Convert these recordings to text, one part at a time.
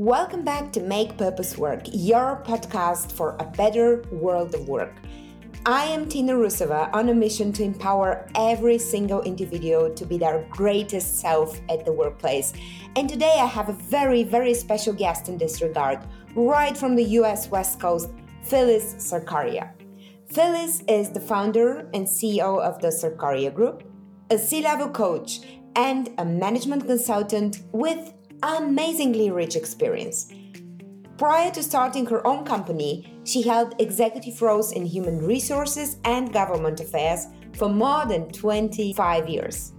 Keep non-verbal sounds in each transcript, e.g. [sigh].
Welcome back to Make Purpose Work, your podcast for a better world of work. I am Tina Rusova on a mission to empower every single individual to be their greatest self at the workplace. And today I have a very, very special guest in this regard, right from the US West Coast, Phyllis Sarkaria. Phyllis is the founder and CEO of the Sarkaria Group, a C level coach, and a management consultant with amazingly rich experience. Prior to starting her own company, she held executive roles in human resources and government affairs for more than 25 years.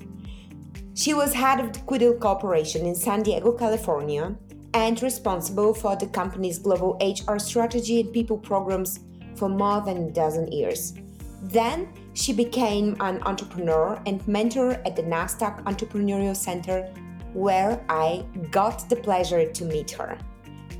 She was head of the Quiddle Corporation in San Diego, California, and responsible for the company's global HR strategy and people programs for more than a dozen years. Then she became an entrepreneur and mentor at the NASDAQ Entrepreneurial Center where I got the pleasure to meet her.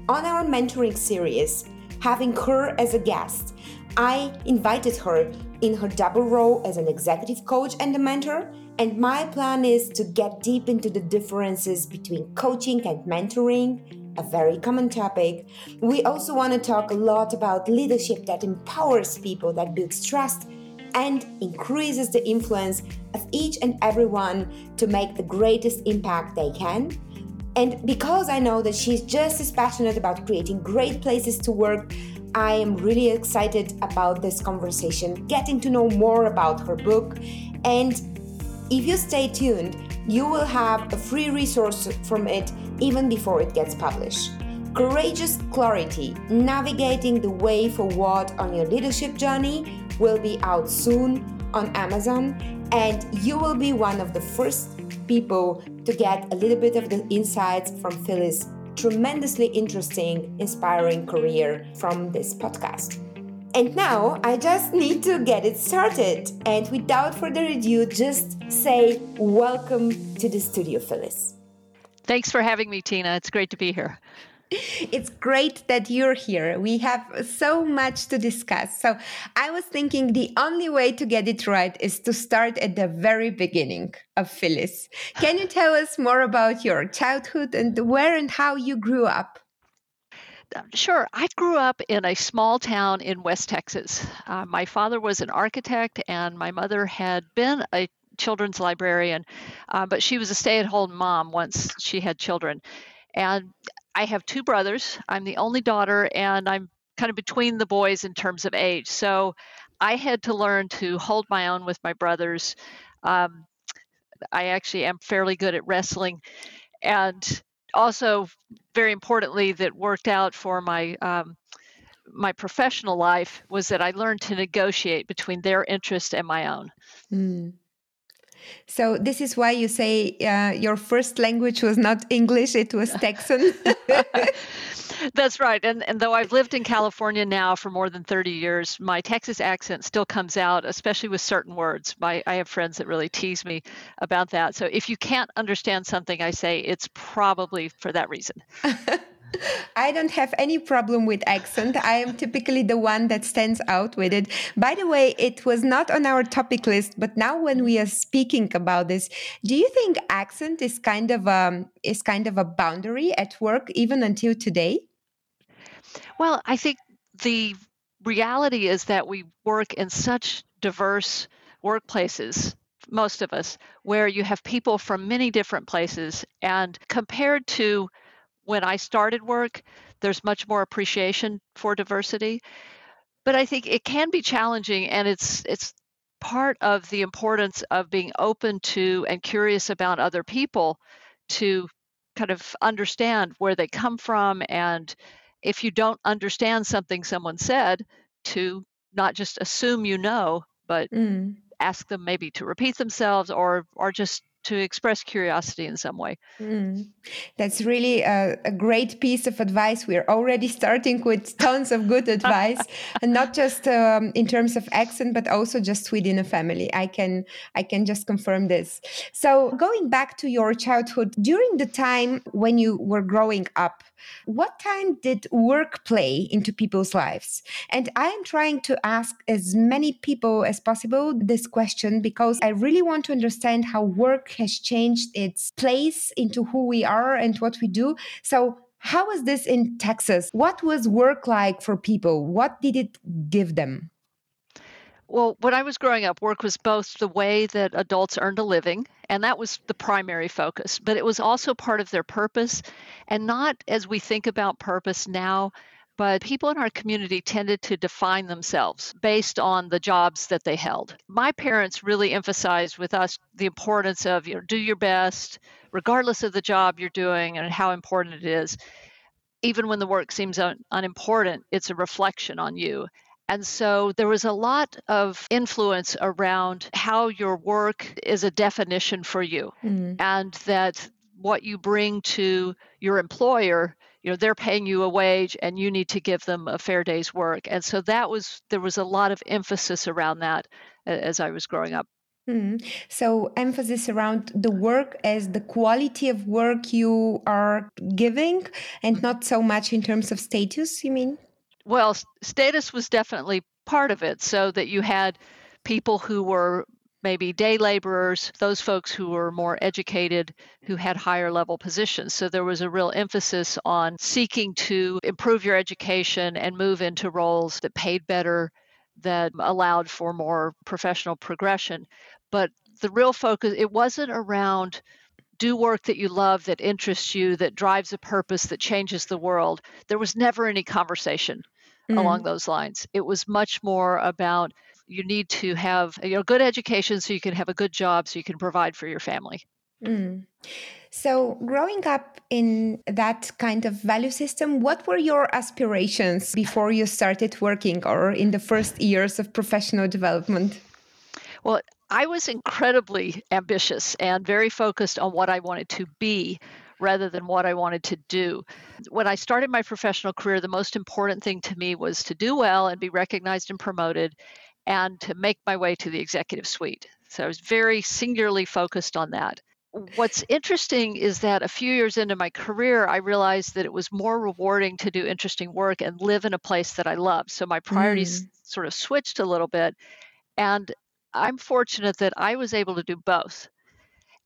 On our mentoring series, having her as a guest, I invited her in her double role as an executive coach and a mentor. And my plan is to get deep into the differences between coaching and mentoring, a very common topic. We also want to talk a lot about leadership that empowers people, that builds trust and increases the influence of each and everyone to make the greatest impact they can. And because I know that she's just as passionate about creating great places to work, I am really excited about this conversation, getting to know more about her book. And if you stay tuned, you will have a free resource from it even before it gets published. Courageous Clarity Navigating the Way Forward on Your Leadership Journey will be out soon on Amazon, and you will be one of the first people to get a little bit of the insights from Phyllis' tremendously interesting, inspiring career from this podcast. And now I just need to get it started. And without further ado, just say welcome to the studio, Phyllis. Thanks for having me, Tina. It's great to be here. [laughs] It's great that you're here. We have so much to discuss. So, I was thinking the only way to get it right is to start at the very beginning of Phyllis. Can you tell us more about your childhood and where and how you grew up? Sure. I grew up in a small town in West Texas. Uh, my father was an architect, and my mother had been a children's librarian, uh, but she was a stay at home mom once she had children. And I have two brothers. I'm the only daughter, and I'm kind of between the boys in terms of age. So I had to learn to hold my own with my brothers. Um, I actually am fairly good at wrestling. And also, very importantly, that worked out for my um, my professional life was that I learned to negotiate between their interest and my own. Mm. So this is why you say uh, your first language was not English; it was Texan. [laughs] [laughs] That's right. And and though I've lived in California now for more than 30 years, my Texas accent still comes out, especially with certain words. My I have friends that really tease me about that. So if you can't understand something I say, it's probably for that reason. [laughs] I don't have any problem with accent. I am typically the one that stands out with it. By the way, it was not on our topic list, but now when we are speaking about this, do you think accent is kind of um is kind of a boundary at work even until today? Well, I think the reality is that we work in such diverse workplaces most of us where you have people from many different places and compared to when I started work, there's much more appreciation for diversity. But I think it can be challenging and it's it's part of the importance of being open to and curious about other people to kind of understand where they come from and if you don't understand something someone said to not just assume you know but mm. ask them maybe to repeat themselves or or just to express curiosity in some way. Mm. That's really a, a, great piece of advice. We're already starting with [laughs] tons of good advice, and not just um, in terms of accent, but also just within a family. I can I can just confirm this. So going back to your childhood, during the time when you were growing up, what time did work play into people's lives? And I am trying to ask as many people as possible this question because I really want to understand how work has changed its place into who we are and what we do. So, How was this in Texas? What was work like for people? What did it give them? Well, when I was growing up, work was both the way that adults earned a living, and that was the primary focus, but it was also part of their purpose. And not as we think about purpose now, but people in our community tended to define themselves based on the jobs that they held. My parents really emphasized with us the importance of you know do your best regardless of the job you're doing and how important it is. Even when the work seems un- unimportant, it's a reflection on you. And so there was a lot of influence around how your work is a definition for you, mm. and that what you bring to your employer you know they're paying you a wage and you need to give them a fair day's work and so that was there was a lot of emphasis around that as i was growing up mm-hmm. So, emphasis around the work as the quality of work you are giving, and not so much in terms of status, you mean? Well, status was definitely part of it, so that you had people who were maybe day laborers, those folks who were more educated, who had higher level positions. So there was a real emphasis on seeking to improve your education and move into roles that paid better, that allowed for more professional progression. But the real focus, it wasn't around do work that you love, that interests you, that drives a purpose, that changes the world. There was never any conversation mm. along those lines. It was much more about you need to have you know good education so you can have a good job so you can provide for your family. Mm. So, growing up in that kind of value system, what were your aspirations before you started working or in the first years of professional development? Well, I was incredibly ambitious and very focused on what I wanted to be rather than what I wanted to do. When I started my professional career, the most important thing to me was to do well and be recognized and promoted and to make my way to the executive suite. So I was very singularly focused on that. What's interesting is that a few years into my career, I realized that it was more rewarding to do interesting work and live in a place that I love. So my priorities mm. sort of switched a little bit. And I'm fortunate that I was able to do both.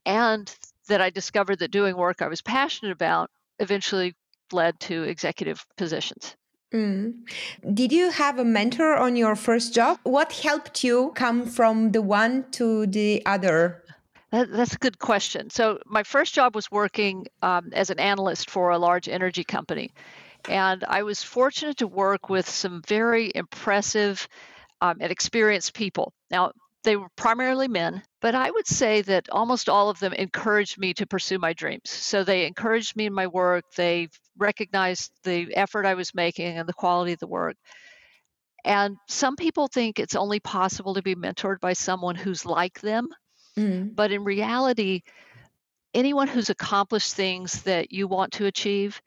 And that I discovered that doing work I was passionate about eventually led to executive positions. Mm. Did you have a mentor on your first job? What helped you come from the one to the other? That, that's a good question. So, my first job was working um, as an analyst for a large energy company. And I was fortunate to work with some very impressive um, and experienced people. Now, they were primarily men, but I would say that almost all of them encouraged me to pursue my dreams. So they encouraged me in my work, they recognized the effort I was making and the quality of the work. And some people think it's only possible to be mentored by someone who's like them. Mm. But in reality, anyone who's accomplished things that you want to achieve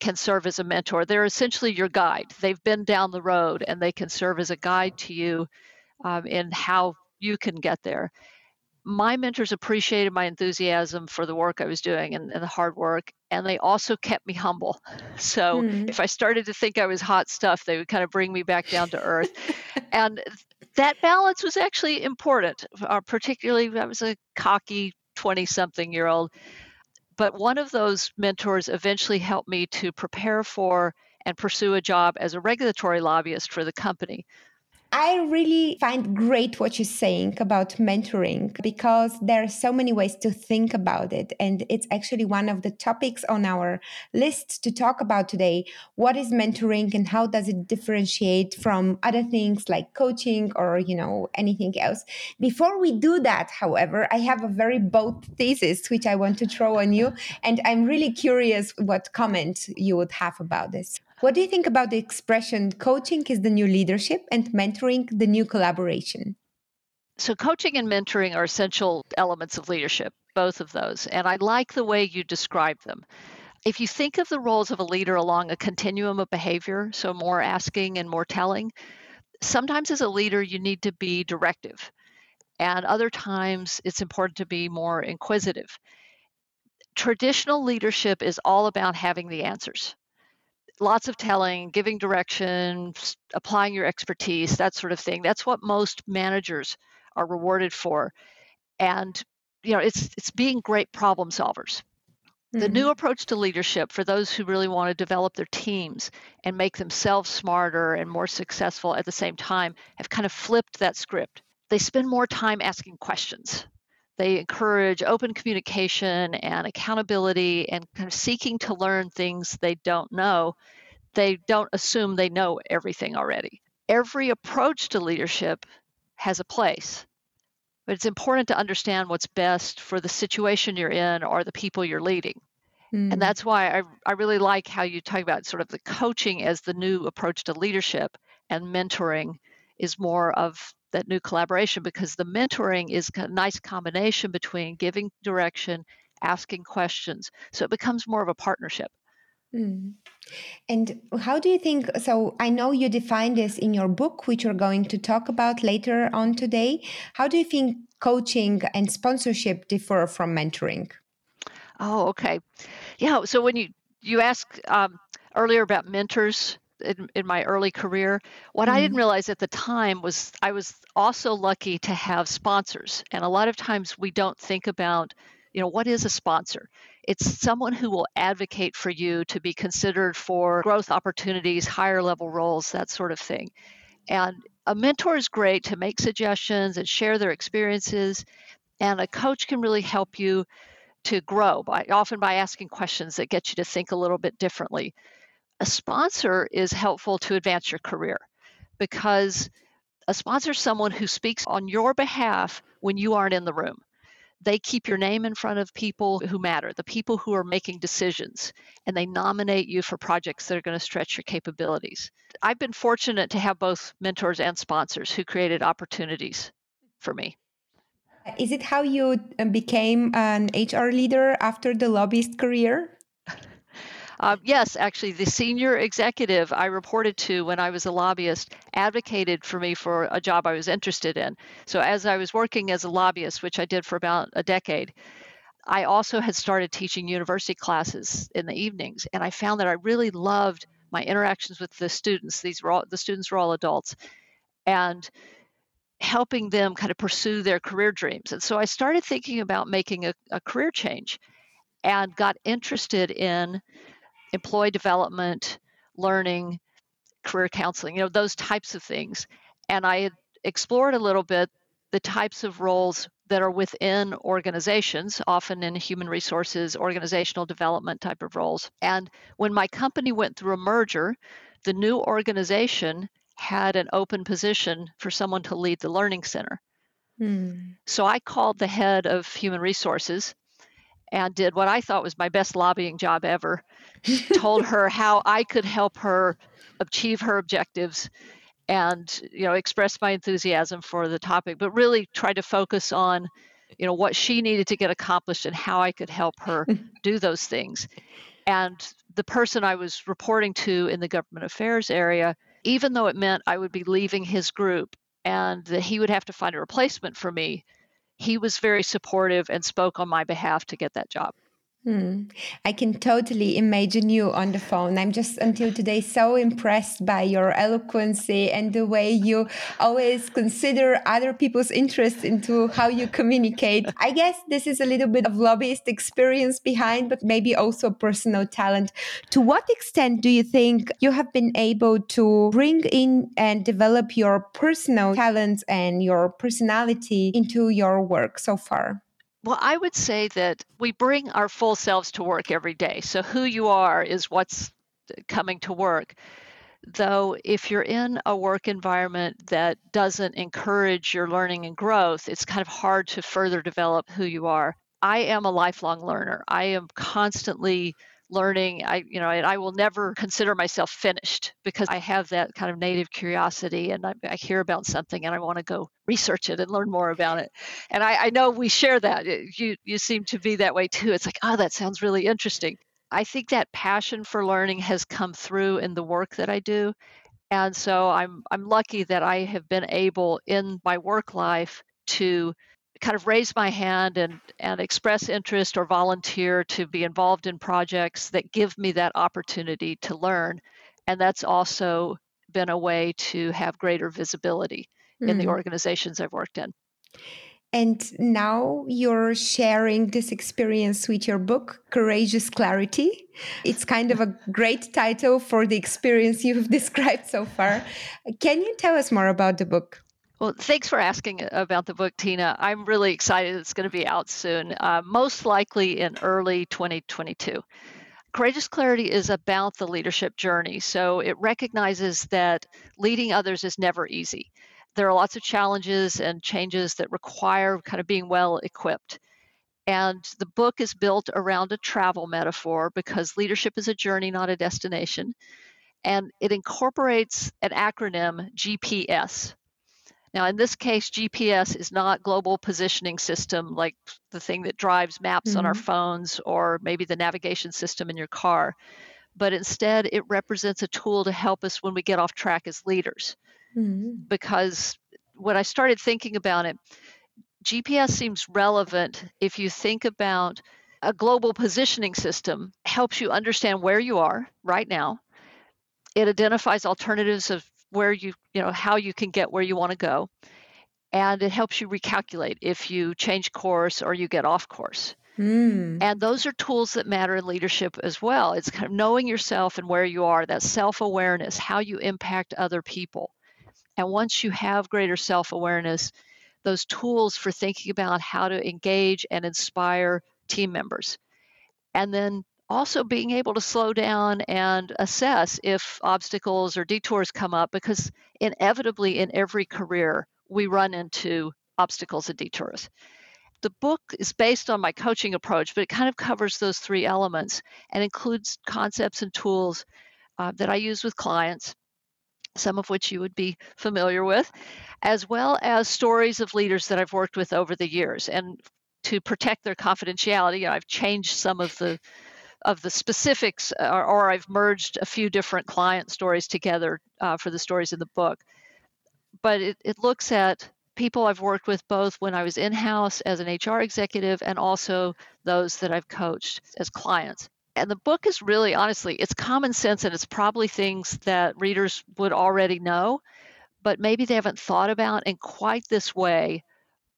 can serve as a mentor. They're essentially your guide. They've been down the road and they can serve as a guide to you um, in how you can get there. My mentors appreciated my enthusiasm for the work I was doing and, and the hard work, and they also kept me humble. [laughs] So mm. if I started to think I was hot stuff, they would kind of bring me back down to earth. [laughs] and that balance was actually important, uh, particularly I was a cocky 20 something year old. But one of those mentors eventually helped me to prepare for and pursue a job as a regulatory lobbyist for the company. I really find great what you're saying about mentoring because there are so many ways to think about it. And it's actually one of the topics on our list to talk about today. What is mentoring and how does it differentiate from other things like coaching or, you know, anything else? Before we do that, however, I have a very bold thesis which I want to throw on you. And I'm really curious what comment you would have about this. What do you think about the expression coaching is the new leadership and mentoring the new collaboration? So, coaching and mentoring are essential elements of leadership, both of those. And I like the way you describe them. If you think of the roles of a leader along a continuum of behavior, so more asking and more telling, sometimes as a leader, you need to be directive. And other times, it's important to be more inquisitive. Traditional leadership is all about having the answers lots of telling, giving direction, applying your expertise, that sort of thing. That's what most managers are rewarded for. And you know, it's it's being great problem solvers. The new mm-hmm. approach to leadership for those who really want to develop their teams and make themselves smarter and more successful at the same time have kind of flipped that script. They spend more time asking questions. They encourage open communication and accountability and kind of seeking to learn things they don't know. They don't assume they know everything already. Every approach to leadership has a place but it's important to understand what's best for the situation you're in or the people you're leading. Mm. And that's why I, I really like how you talk about sort of the coaching as the new approach to leadership and mentoring is more of that new collaboration because the mentoring is a nice combination between giving direction, asking questions. So it becomes more of a partnership. Mm. And how do you think? So, I know you define this in your book, which we're going to talk about later on today. How do you think coaching and sponsorship differ from mentoring? Oh, okay. Yeah. So, when you you asked um, earlier about mentors in, in, my early career, what mm-hmm. I didn't mm-hmm. realize at the time was I was also lucky to have sponsors. And a lot of times we don't think about, you know, what is a sponsor? It's someone who will advocate for you to be considered for growth opportunities, higher level roles, that sort of thing. And a mentor is great to make suggestions and share their experiences. And a coach can really help you to grow by often by asking questions that get you to think a little bit differently. A sponsor is helpful to advance your career because a sponsor is someone who speaks on your behalf when you aren't in the room they keep your name in front of people who matter, the people who are making decisions, and they nominate you for projects that are going to stretch your capabilities. I've been fortunate to have both mentors and sponsors who created opportunities for me. Is it how you uh, became an HR leader after the lobbyist career? Uh, yes, actually, the senior executive I reported to when I was a lobbyist advocated for me for a job I was interested in. So, as I was working as a lobbyist, which I did for about a decade, I also had started teaching university classes in the evenings, and I found that I really loved my interactions with the students. These were all, the students were all adults, and helping them kind of pursue their career dreams. And so I started thinking about making a, a career change, and got interested in employee development, learning, career counseling, you know, those types of things. And I had explored a little bit the types of roles that are within organizations, often in human resources, organizational development type of roles. And when my company went through a merger, the new organization had an open position for someone to lead the learning center. Hmm. So I called the head of human resources and did what I thought was my best lobbying job ever. [laughs] told her how I could help her achieve her objectives and you know express my enthusiasm for the topic but really tried to focus on you know what she needed to get accomplished and how I could help her [laughs] do those things. And the person I was reporting to in the government affairs area, even though it meant I would be leaving his group and that he would have to find a replacement for me, he was very supportive and spoke on my behalf to get that job. Hmm. I can totally imagine you on the phone. I'm just until today so impressed by your eloquency and the way you always consider other people's interests into how you communicate. I guess this is a little bit of lobbyist experience behind, but maybe also personal talent. To what extent do you think you have been able to bring in and develop your personal talents and your personality into your work so far? Well, I would say that we bring our full selves to work every day. So, who you are is what's uh, coming to work. Though, if you're in a work environment that doesn't encourage your learning and growth, it's kind of hard to further develop who you are. I am a lifelong learner. I am constantly learning i you know i will never consider myself finished because i have that kind of native curiosity and i, I hear about something and i want to go research it and learn more about it. And I, I know we share that you you seem to be that way too. It's like oh that sounds really interesting. I think that passion for learning has come through in the work that i do. And so i'm i'm lucky that i have been able in my work life to kind of raise my hand and, and express interest or volunteer to be involved in projects that give me that opportunity to learn. And that's also been a way to have greater visibility mm. in the mm. organizations I've worked in. And now you're sharing this experience with your book, Courageous Clarity. It's kind of a great title for the experience you've [laughs] described so far. Can you tell us more about the book? Well, thanks for asking about the book, Tina. I'm really excited it's going to be out soon, uh, most likely in early 2022. Courageous Clarity is about the leadership journey. So it recognizes that leading others is never easy. There are lots of challenges and changes that require kind of being well equipped. And the book is built around a travel metaphor because leadership is a journey, not a destination. And it incorporates an acronym GPS, now, in this case, GPS is not global positioning system like the thing that drives maps mm-hmm. on our mm-hmm. phones or maybe the navigation system in your car, but instead it represents a tool to help us when we get off track as leaders. Mm-hmm. Because when I started thinking about it, GPS seems relevant if you think about a global positioning system helps you understand where you are right now. It identifies alternatives of where you you know how you can get where you want to go. And it helps you recalculate if you change course or you get off course. Mm. and those are tools that matter in leadership as well. It's kind of knowing yourself and where you are that self-awareness how you impact other people. And once you have greater self-awareness those tools for thinking about how to engage and inspire team members. And then also being able to slow down and assess if obstacles or detours come up because inevitably in every career we run into obstacles and detours. The book is based on my coaching approach, but it kind of covers those three elements and includes concepts and tools uh, that I use with clients, some of which you would be familiar with, as well as stories of leaders that I've worked with over the years. And to protect their confidentiality, I've changed some of the of the specifics, or, or, I've merged a few different client stories together uh, for the stories in the book. But it, it looks at people I've worked with both when I was in house as an HR executive and also those that I've coached as clients. And the book is really, honestly, it's common sense and it's probably things that readers would already know, but maybe they haven't thought about in quite this way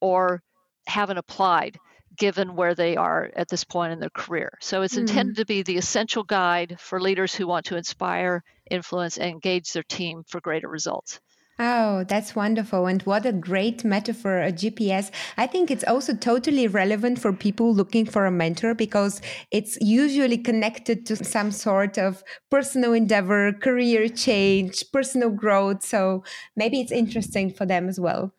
or haven't applied given where they are at this point in their career. So it's intended mm. to be the essential guide for leaders who want to inspire, influence, and engage their team for greater results. Oh, that's wonderful. And what a great metaphor, a GPS. I think it's also totally relevant for people looking for a mentor because it's usually connected to some sort of personal endeavor, career change, personal growth. So maybe it's interesting for them as well.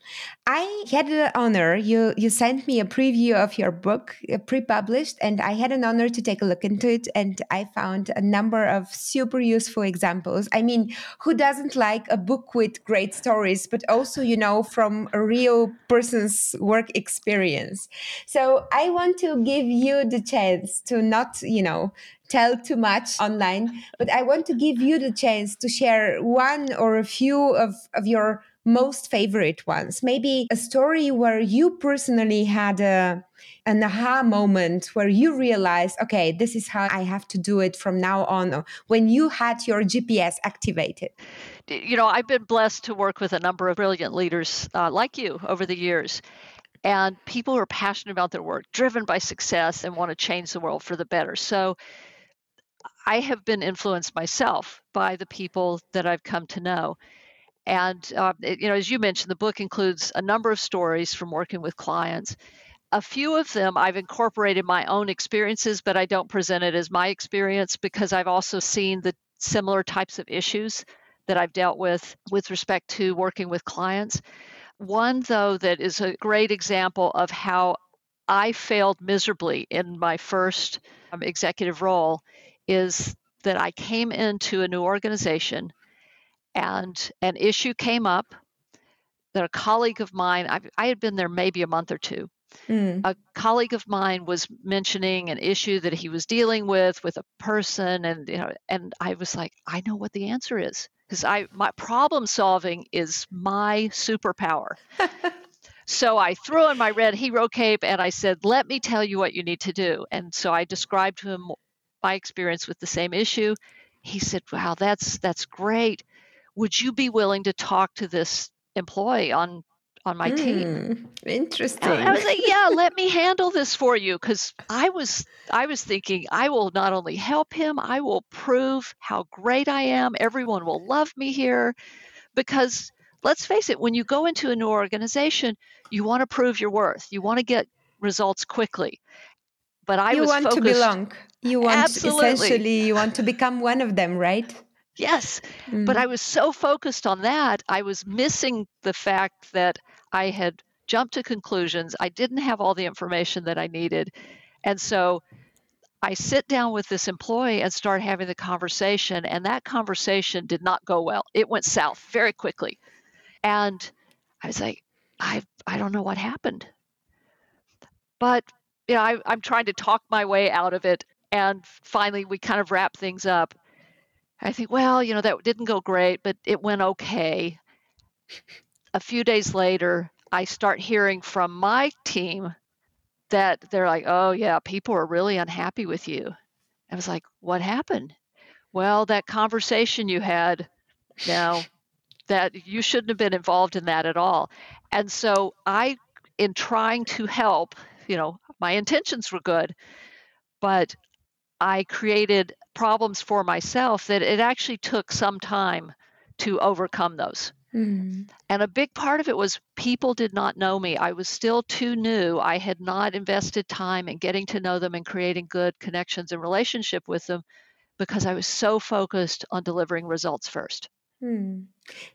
I had the honor, you, you sent me a preview of your book, uh, pre published, and I had an honor to take a look into it. And I found a number of super useful examples. I mean, who doesn't like a book with great great stories, but also, you know, from a real person's work experience. So I want to give you the chance to not, you know, tell too much online, but I want to give you the chance to share one or a few of, of your most favorite ones. Maybe a story where you personally had a an aha moment where you realize, okay, this is how I have to do it from now on, when you had your GPS activated? You know, I've been blessed to work with a number of brilliant leaders uh, like you over the years. And people who are passionate about their work, driven by success, and want to change the world for the better. So I have been influenced myself by the people that I've come to know. And, uh, it, you know, as you mentioned, the book includes a number of stories from working with clients a few of them I've incorporated my own experiences, but I don't present it as my experience because I've also seen the similar types of issues that I've dealt with with respect to working with clients. One, though, that is a great example of how I failed miserably in my first um, executive role is that I came into a new organization and an issue came up that a colleague of mine, I, I had been there maybe a month or two, Mm. A colleague of mine was mentioning an issue that he was dealing with with a person, and you know, and I was like, I know what the answer is because I my problem solving is my superpower. [laughs] so I threw on my red hero cape and I said, "Let me tell you what you need to do." And so I described to him my experience with the same issue. He said, "Wow, that's that's great. Would you be willing to talk to this employee on on my mm, team. Interesting. And I was like, yeah, [laughs] let me handle this for you because I was I was thinking I will not only help him, I will prove how great I am. Everyone will love me here because let's face it, when you go into a new organization, you want to prove your worth. You want to get results quickly. But I you was want focused, to belong. You want absolutely. essentially you want to become one of them, right? Yes. Mm. But I was so focused on that, I was missing the fact that I had jumped to conclusions. I didn't have all the information that I needed. And so I sit down with this employee and start having the conversation, and that conversation did not go well. It went south very quickly. And I was like, I, I don't know what happened. But you know, I, I'm trying to talk my way out of it. And finally, we kind of wrap things up. I think, well, you know, that didn't go great, but it went okay. A few days later, I start hearing from my team that they're like, oh, yeah, people are really unhappy with you. I was like, what happened? Well, that conversation you had, now that you shouldn't have been involved in that at all. And so I, in trying to help, you know, my intentions were good, but I created problems for myself that it actually took some time to overcome those. Mm. And a big part of it was people did not know me. I was still too new. I had not invested time in getting to know them and creating good connections and relationship with them because I was so focused on delivering results first. Hmm.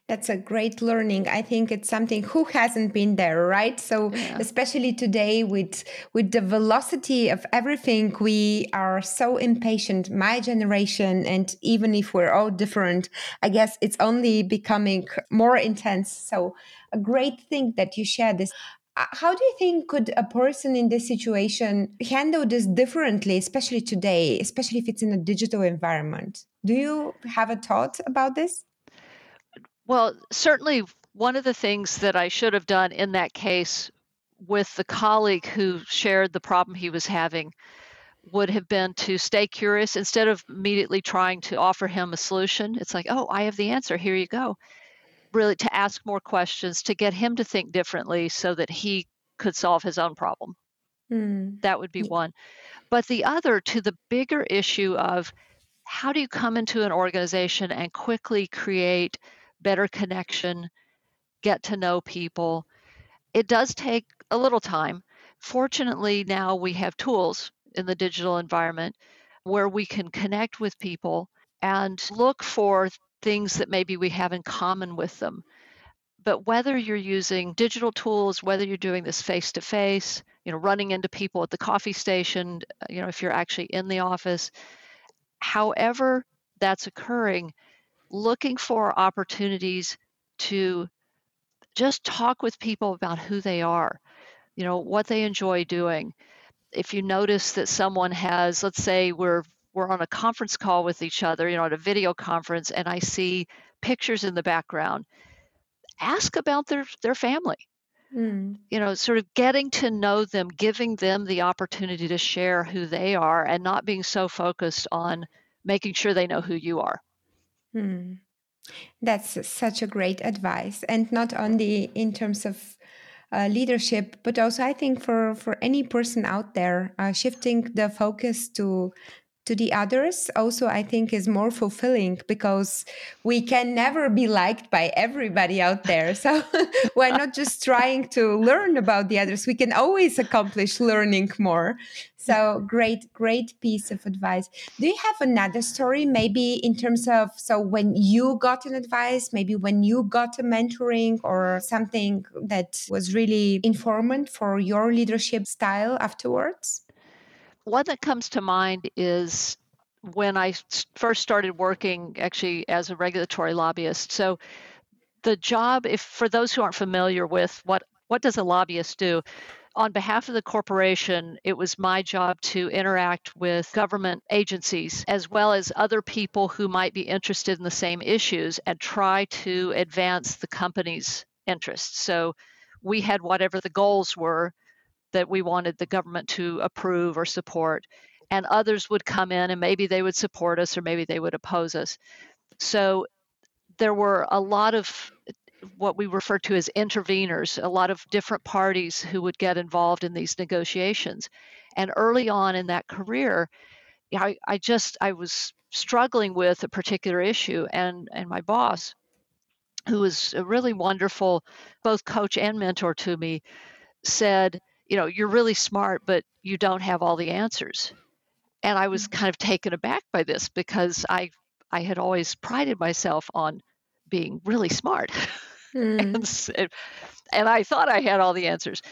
That's a great learning. I think it's something who hasn't been there, right? So yeah. especially today with with the velocity of everything, we are so impatient. My generation, and even if we're all different, I guess it's only becoming more intense. So a great thing that you share this. Uh, how do you think could a person in this situation handle this differently, especially today, especially if it's in a digital environment? Do you have a thought about this? Well, certainly one of the things that I should have done in that case with the colleague who shared the problem he was having would have been to stay curious instead of immediately trying to offer him a solution. It's like, oh, I have the answer. Here you go. Really, to ask more questions, to get him to think differently so that he could solve his own problem. Mm. That would be one. But the other, to the bigger issue of how do you come into an organization and quickly create better connection, get to know people. It does take a little time. Fortunately, now we have tools in the digital environment where we can connect with people and look for things that maybe we have in common with them. But whether you're using digital tools, whether you're doing this face to face, you know, running into people at the coffee station, you know, if you're actually in the office, however that's occurring, looking for opportunities to just talk with people about who they are, you know, what they enjoy doing. If you notice that someone has, let's say we're we're on a conference call with each other, you know, at a video conference, and I see pictures in the background, ask about their their family. Mm. You know, sort of getting to know them, giving them the opportunity to share who they are, and not being so focused on making sure they know who you are. Hmm. That's such a great advice, and not only in terms of uh, leadership, but also I think for for any person out there, uh, shifting the focus to to the others also i think is more fulfilling because we can never be liked by everybody out there. So [laughs] we're not just trying to learn about the others. We can always accomplish learning more. So great great piece of advice. Do you have another story maybe in terms of so when you got an advice maybe when you got a mentoring or something that was really informant for your leadership style afterwards one that comes to mind is when I first started working actually as a regulatory lobbyist. So the job, if for those who aren't familiar with what what does a lobbyist do, on behalf of the corporation, it was my job to interact with government agencies as well as other people who might be interested in the same issues and try to advance the company's interests. So we had whatever the goals were that we wanted the government to approve or support. And others would come in and maybe they would support us or maybe they would oppose us. So there were a lot of what we refer to as interveners, a lot of different parties who would get involved in these negotiations. And early on in that career, I, I just I was struggling with a particular issue, and and my boss, who was a really wonderful both coach and mentor to me, said, you know, you're really smart, but you don't have all the answers. And I was mm. kind of taken aback by this because I I had always prided myself on being really smart. [laughs] Mm. and, and I thought I had all the answers.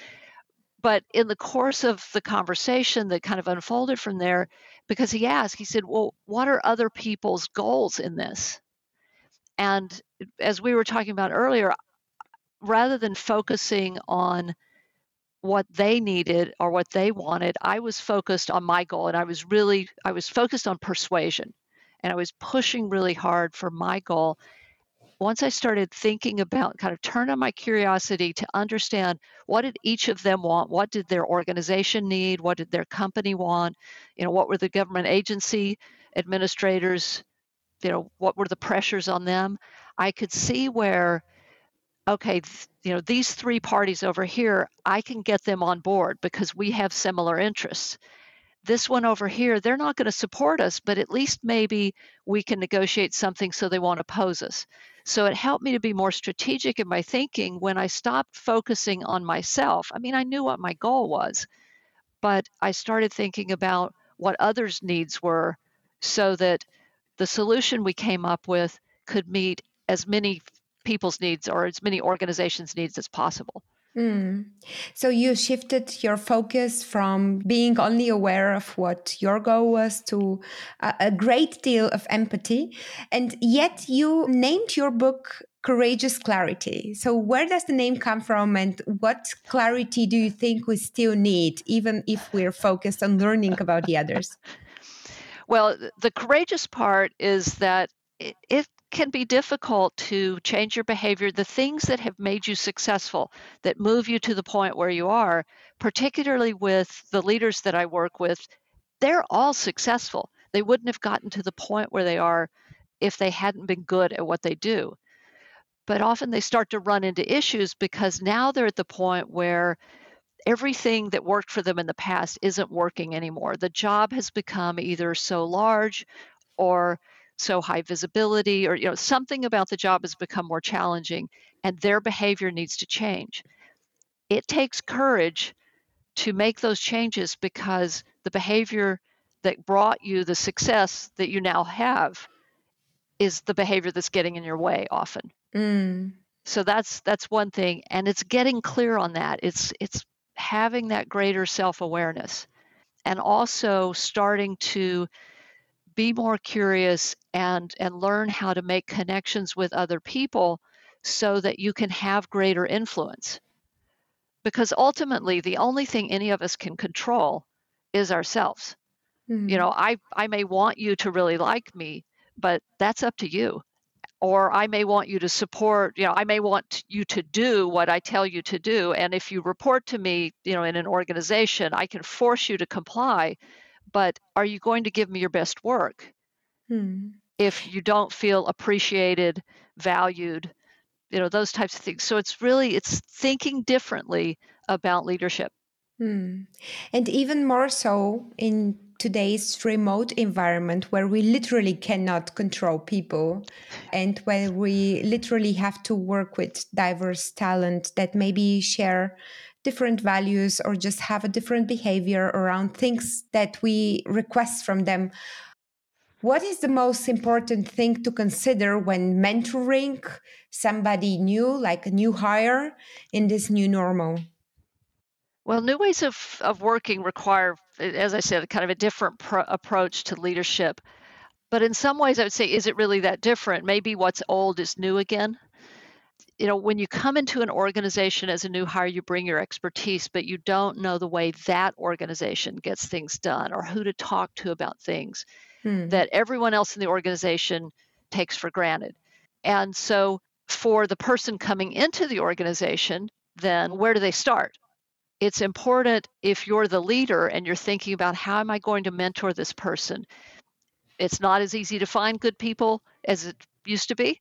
But in the course of the conversation that kind of unfolded from there, because he asked, he said, Well, what are other people's goals in this? And as we were talking about earlier, rather than focusing on what they needed or what they wanted, I was focused on my goal and I was really I was focused on persuasion and I was pushing really hard for my goal. Once I started thinking about kind of turn on my curiosity to understand what did each of them want, what did their organization need, what did their company want, you know, what were the government agency administrators, you know, what were the pressures on them, I could see where okay, th- you know, these three parties over here, I can get them on board because we have similar interests this one over here, they're not going to support us, but at least maybe we can negotiate something so they won't oppose us. So it helped me to be more strategic in my thinking when I stopped focusing on myself. I mean, I knew what my goal was, but I started thinking about what others' needs were so that the solution we came up with could meet as many people's needs or as many organizations' needs as possible. Mm. So you shifted your focus from being only aware of what your goal was to a, a great deal of empathy. And yet you named your book Courageous Clarity. So where does the name come from and what clarity do you think we still need, even if we're focused on learning about the others? [laughs] Well, the courageous part is that it, it can be difficult to change your behavior. The things that have made you successful, that move you to the point where you are, particularly with the leaders that I work with, they're all successful. They wouldn't have gotten to the point where they are if they hadn't been good at what they do. But often they start to run into issues because now they're at the point where everything that worked for them in the past isn't working anymore. The job has become either so large or so high visibility or you know something about the job has become more challenging and their behavior needs to change. It takes courage to make those changes because the behavior that brought you the success that you now have is the behavior that's getting in your way often. Mm. so that's that's one thing and it's getting clear on that. It's it's having that greater self-awareness and also starting to be more curious and and learn how to make connections with other people so that you can have greater influence. Because ultimately the only thing any of us can control is ourselves. Mm-hmm. you know i i may want you to really like me but that's up to you. Or i may want you to support you know i may want you to do what i tell you to do and if you report to me you know in an organization i can force you to comply but are you going to give me your best work hmm. if you don't feel appreciated valued you know those types of things so it's really it's thinking differently about leadership hmm. and even more so in today's remote environment where we literally cannot control people and where we literally have to work with diverse talent that maybe share different values or just have a different behavior around things that we request from them. What is the most important thing to consider when mentoring somebody new, like a new hire, in this new normal? Well, new ways of, of working require, as I said, kind of a different pro- approach to leadership. But in some ways, I would say, is it really that different? Maybe what's old is new again you know, when you come into an organization as a new hire, you bring your expertise, but you don't know the way that organization gets things done or who to talk to about things hmm. that everyone else in the organization takes for granted. And so, for the person coming into the organization, then where do they start? It's important if you're the leader and you're thinking about how am I going to mentor this person. It's not as easy to find good people as it used to be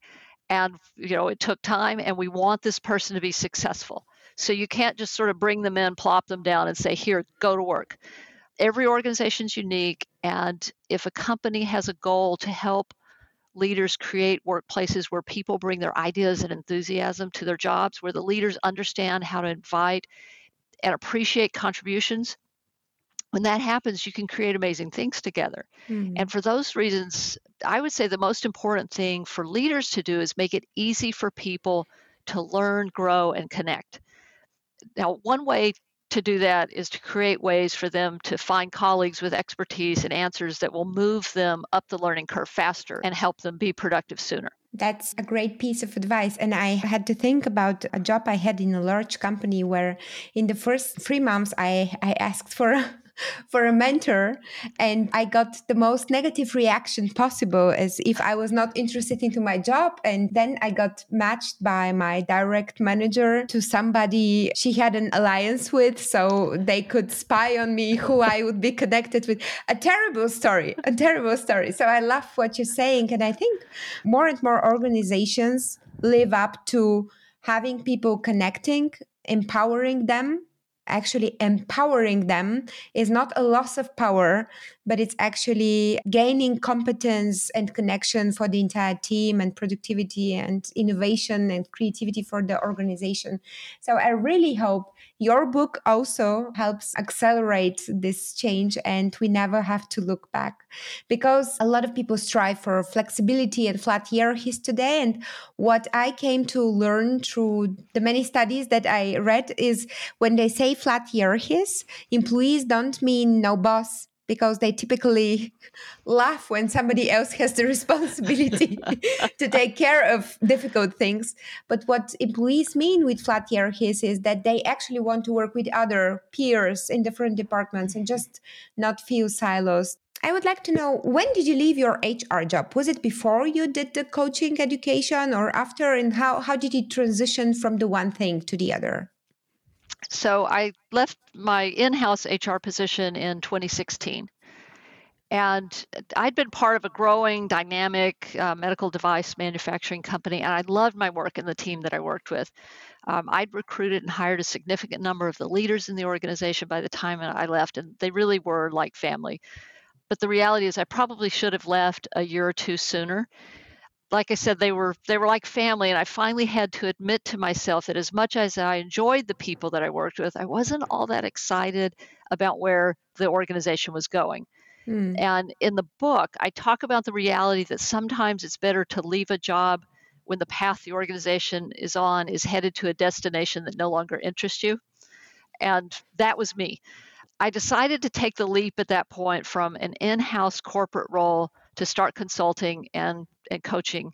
and you know it took time and we want this person to be successful. So you can't just sort of bring them in plop them down and say here go to work. Every organization is unique and if a company has a goal to help leaders create workplaces where people bring their ideas and enthusiasm to their jobs where the leaders understand how to invite and appreciate contributions when that happens, you can create amazing things together. Mm-hmm. And for those reasons, I would say the most important thing for leaders to do is make it easy for people to learn, grow, and connect. Now, one way to do that is to create ways for them to find colleagues with expertise and answers that will move them up the learning curve faster and help them be productive sooner. That's a great piece of advice. And I had to think about a job I had in a large company where in the first three months I, I asked for for a mentor and i got the most negative reaction possible as if i was not interested into my job and then i got matched by my direct manager to somebody she had an alliance with so they could spy on me who i would be connected with. A terrible story a terrible story. So i love what you're saying and i think more and more organizations live up to having people connecting empowering them actually empowering them is not a loss of power, but it's actually gaining competence and connection for the entire team and productivity and innovation and creativity for the organization. So I really hope your book also helps accelerate this change and we never have to look back because a lot of people strive for flexibility and flat hierarchies today. And what I came to learn through the many studies that I read is when they say flat hierarchies, employees don't mean no boss because they typically laugh when somebody else has the [laughs] responsibility to take care of difficult things. But what employees mean with flat hierarchies is that they actually want to work with other peers in different departments and just not feel silos. I would like to know when did you leave your HR job? Was it before you did the coaching education or after? And how, how did you transition from the one thing to the other? So I left my in house HR position in 2016. And I'd been part of a growing, dynamic uh, medical device manufacturing company, and I loved my work and the team that I worked with. Um, I'd recruited and hired a significant number of the leaders in the organization by the time I left, and they really were like family. But the reality is, I probably should have left a year or two sooner like I said, they were they were like family, and I finally had to admit to myself that as much as I enjoyed the people that I worked with, I wasn't all that excited about where the organization was going. Mm. And in the book, I talk about the reality that sometimes it's better to leave a job when the path the organization is on is headed to a destination that no longer interests you. And that was me. I decided to take the leap at that point from an in house corporate role to start consulting and, and coaching.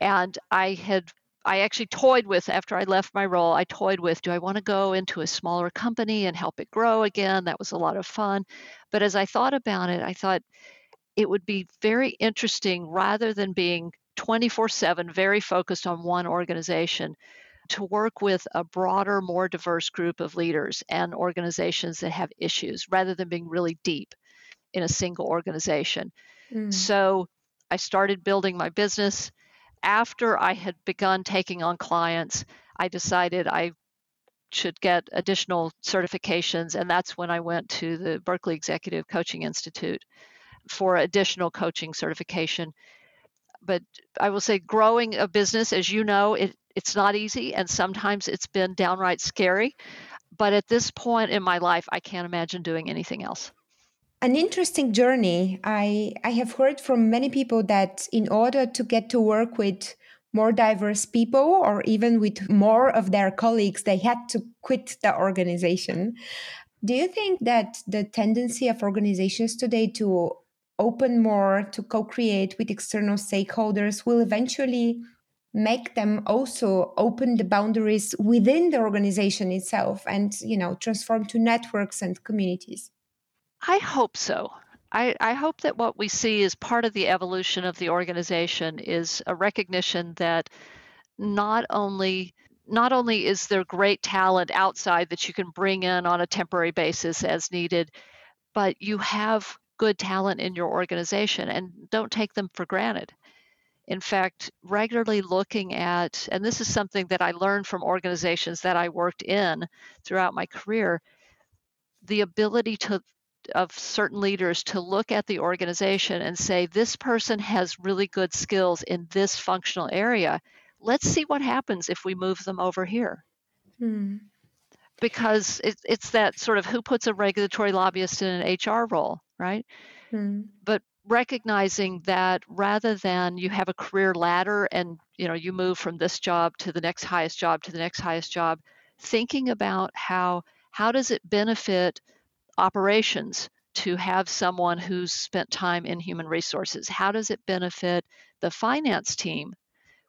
And I had I actually toyed with after I left my role, I toyed with do I want to go into a smaller company and help it grow again? That was a lot of fun. But as I thought about it, I thought it would be very interesting rather than being 24 7, very focused on one organization, to work with a broader, more diverse group of leaders and organizations that have issues rather than being really deep in a single organization. Mm. So I started building my business. After I had begun taking on clients, I decided I should get additional certifications. And that's when I went to the Berkeley Executive Coaching Institute for additional coaching certification. But I will say, growing a business, as you know, it, it's not easy. And sometimes it's been downright scary. But at this point in my life, I can't imagine doing anything else an interesting journey. I, I have heard from many people that in order to get to work with more diverse people or even with more of their colleagues, they had to quit the organization. Do you think that the tendency of organizations today to open more, to co create with external stakeholders will eventually make them also open the boundaries within the organization itself and you know transform to networks and communities I hope so. I, I, hope that what we see as part of the evolution of the organization is a recognition that not only not only is there great talent outside that you can bring in on a temporary basis as needed, but you have good talent in your organization and don't take them for granted. in fact, regularly looking at, and this is something that I learned from organizations that I worked in throughout my career, the ability to of certain leaders to look at the organization and say this person has really good skills in this functional area let's see what happens if we move them over here hmm. because it, it's that sort of who puts a regulatory lobbyist in an hr role right hmm. but recognizing that rather than you have a career ladder and you know you move from this job to the next highest job to the next highest job thinking about how how does it benefit operations to have someone who's spent time in human resources how does it benefit the finance team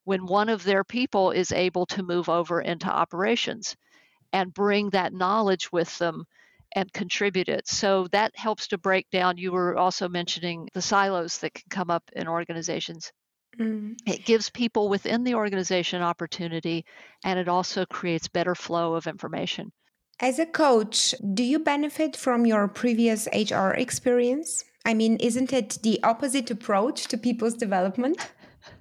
when one of their people is able to move over into operations and bring that knowledge with them and contribute it. So that helps to break down. You were also mentioning the silos that can come up in organizations. Mm. It gives people within the organization opportunity and it also creates better flow of information. As a coach, do you benefit from your previous HR experience? I mean, isn't it the opposite approach to people's development?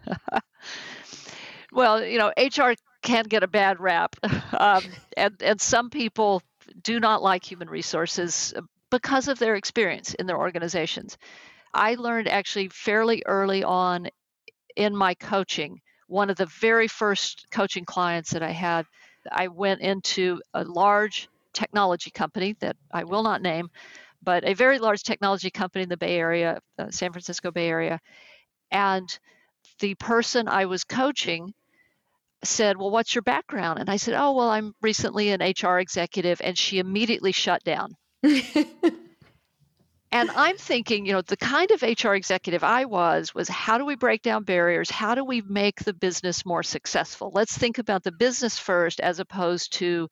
[laughs] well, you know, HR can get a bad rap. [laughs] Um, and, and some people do not like human resources because of their experience in their organizations. I learned actually fairly early on in my coaching. One of the very first coaching clients that I had, I went into a large technology company that I will not name, but a very large technology company in the Bay Area, uh, San Francisco Bay Area. And the person I was coaching said, Well, what's your background? And I said, Oh, well, I'm recently an HR executive. And she immediately shut down. [laughs] and I'm thinking, you know, the kind of HR executive I was was how do we break down barriers? How do we make the business more successful? Let's think about the business first as opposed to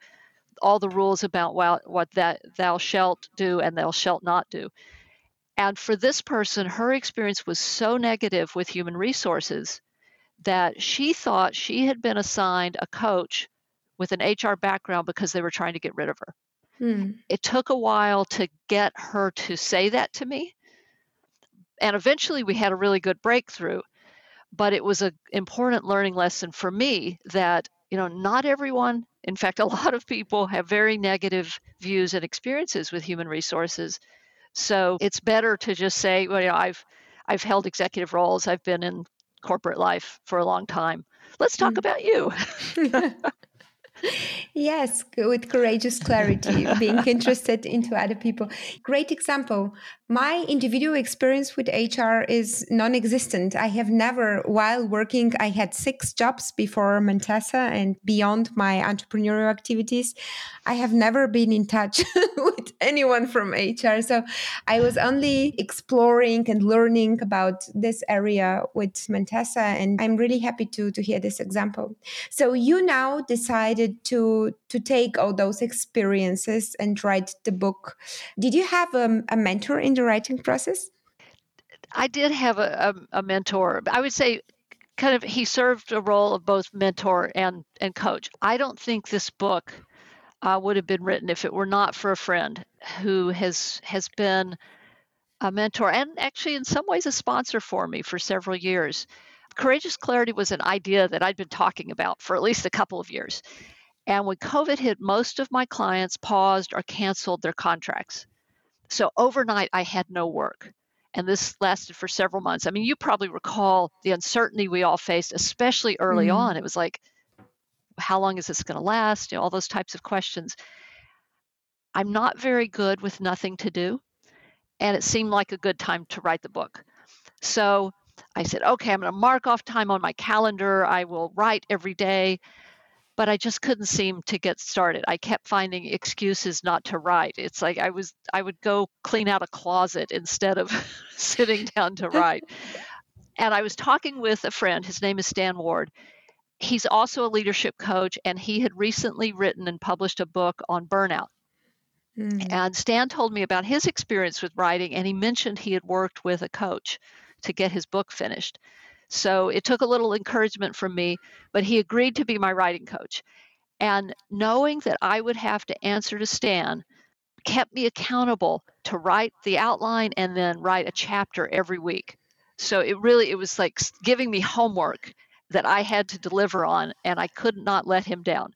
all the rules about what that thou shalt do and thou shalt not do. And for this person, her experience was so negative with human resources that she thought she had been assigned a coach with an HR background because they were trying to get rid of her. Hmm. It took a while to get her to say that to me. And eventually we had a really good breakthrough. But it was an important learning lesson for me that, you know, not everyone, in fact, a [laughs] lot of people have very negative views and experiences with human resources. So it's better to just say, well, you know, I've I've held executive roles. I've been in corporate life for a long time. Let's talk mm. about you. [laughs] yes, with courageous clarity, being [laughs] interested into other people. Great example. My individual experience with HR is non existent. I have never, while working, I had six jobs before Mentessa and beyond my entrepreneurial activities. I have never been in touch [laughs] with anyone from HR. So I was only exploring and learning about this area with Mentessa. And I'm really happy to, to hear this example. So you now decided to, to take all those experiences and write the book. Did you have um, a mentor in the writing process? I did have a, a, a mentor. I would say kind of he served a role of both mentor and and coach. I don't think this book uh, would have been written if it were not for a friend who has has been a mentor and actually in some ways a sponsor for me for several years. Courageous Clarity was an idea that I'd been talking about for at least a couple of years. And when COVID hit, most of my clients paused or canceled their contracts. So overnight, I had no work. And this lasted for several months. I mean, you probably recall the uncertainty we all faced, especially early mm-hmm. on. It was like, how long is this going to last? You know, all those types of questions. I'm not very good with nothing to do. And it seemed like a good time to write the book. So I said, okay, I'm going to mark off time on my calendar. I will write every day but I just couldn't seem to get started. I kept finding excuses not to write. It's like I was I would go clean out a closet instead of [laughs] sitting down to [laughs] write. and I was talking with a friend, his name is Stan Ward. He's also a leadership coach and he had recently written and published a book on burnout. Mm-hmm. And Stan told me about his experience with writing and he mentioned he had worked with a coach to get his book finished. So it took a little encouragement from me, but he agreed to be my writing coach. And knowing that I would have to answer to Stan kept me accountable to write the outline and then write a chapter every week. So it really it was like giving me homework that I had to deliver on, and I could not let him down.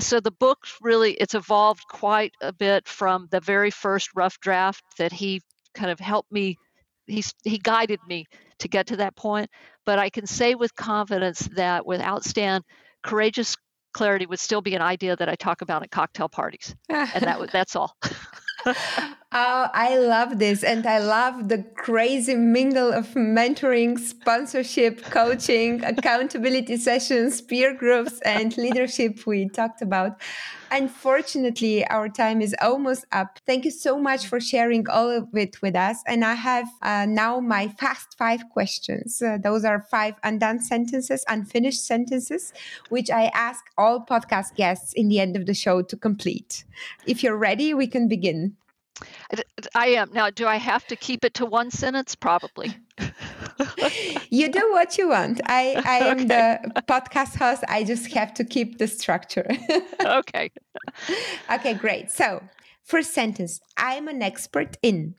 So the book really it's evolved quite a bit from the very first rough draft that he kind of helped me. He he guided me to get to that point. But I can say with confidence that without Stan, courageous clarity would still be an idea that I talk about at cocktail parties, and that [laughs] that's all. [laughs] oh, I love this. And I love the crazy mingle of mentoring, sponsorship, coaching, accountability sessions, peer groups, and leadership we talked about. Unfortunately, our time is almost up. Thank you so much for sharing all of it with us. And I have uh, now my fast five questions. Uh, those are five undone sentences, unfinished sentences, which I ask all podcast guests in the end of the show to complete. If you're ready, we can begin. I am. Now, do I have to keep it to one sentence? Probably. [laughs] you do what you want. I, I am okay. the podcast host. I just have to keep the structure. [laughs] okay. Okay, great. So, first sentence I'm an expert in.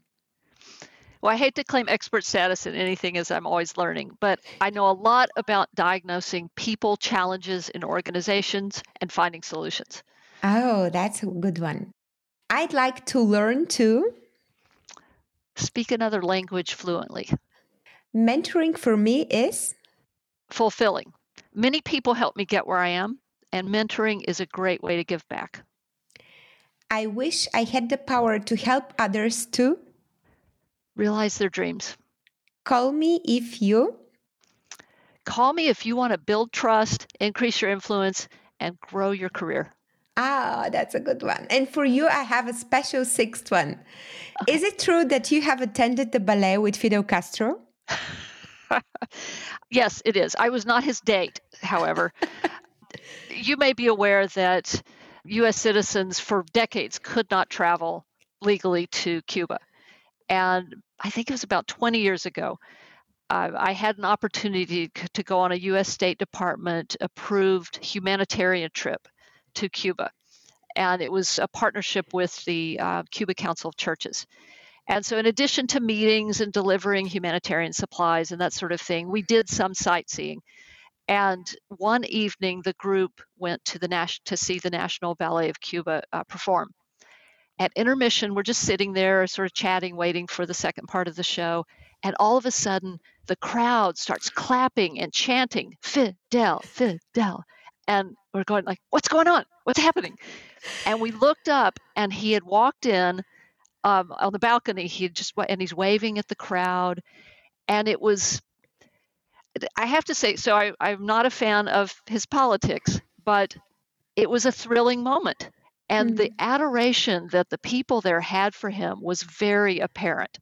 Well, I hate to claim expert status in anything as I'm always learning, but I know a lot about diagnosing people challenges in organizations and finding solutions. Oh, that's a good one. I'd like to learn to speak another language fluently. Mentoring for me is fulfilling. Many people help me get where I am, and mentoring is a great way to give back. I wish I had the power to help others to realize their dreams. Call me if you call me if you want to build trust, increase your influence, and grow your career. Ah, that's a good one. And for you, I have a special sixth one. Okay. Is it true that you have attended the ballet with Fidel Castro? [laughs] yes, it is. I was not his date, however. [laughs] you may be aware that U.S. citizens for decades could not travel legally to Cuba. And I think it was about 20 years ago, uh, I had an opportunity to go on a U.S. State Department approved humanitarian trip to Cuba. And it was a partnership with the uh, Cuba Council of Churches. And so, in addition to meetings and delivering humanitarian supplies and that sort of thing, we did some sightseeing. And one evening, the group went to the Nas- to see the National Ballet of Cuba uh, perform. At intermission, we're just sitting there, sort of chatting, waiting for the second part of the show. And all of a sudden, the crowd starts clapping and chanting, Fidel, Fidel and we're going like what's going on? What's happening? And we looked up and he had walked in um, on the balcony. He just and he's waving at the crowd and it was i have to say so I, i'm not a fan of his politics but it was a thrilling moment. And mm-hmm. the adoration that the people there had for him was very apparent.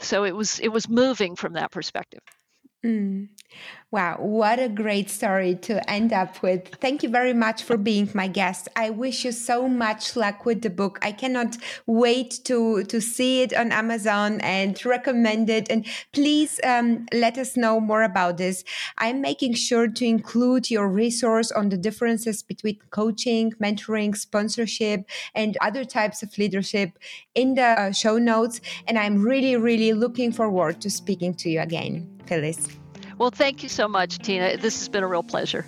So it was it was moving from that perspective Mm. Wow, what a great story to end up with. Thank you very much for being my guest. I wish you so much luck with the book. I cannot wait to, to see it on Amazon and recommend it. And please um, let us know more about this. I'm making sure to include your resource on the differences between coaching, mentoring, sponsorship, and other types of leadership in the uh, show notes. And I'm really, really looking forward to speaking to you again. Well, thank you so much, Tina. This has been a real pleasure.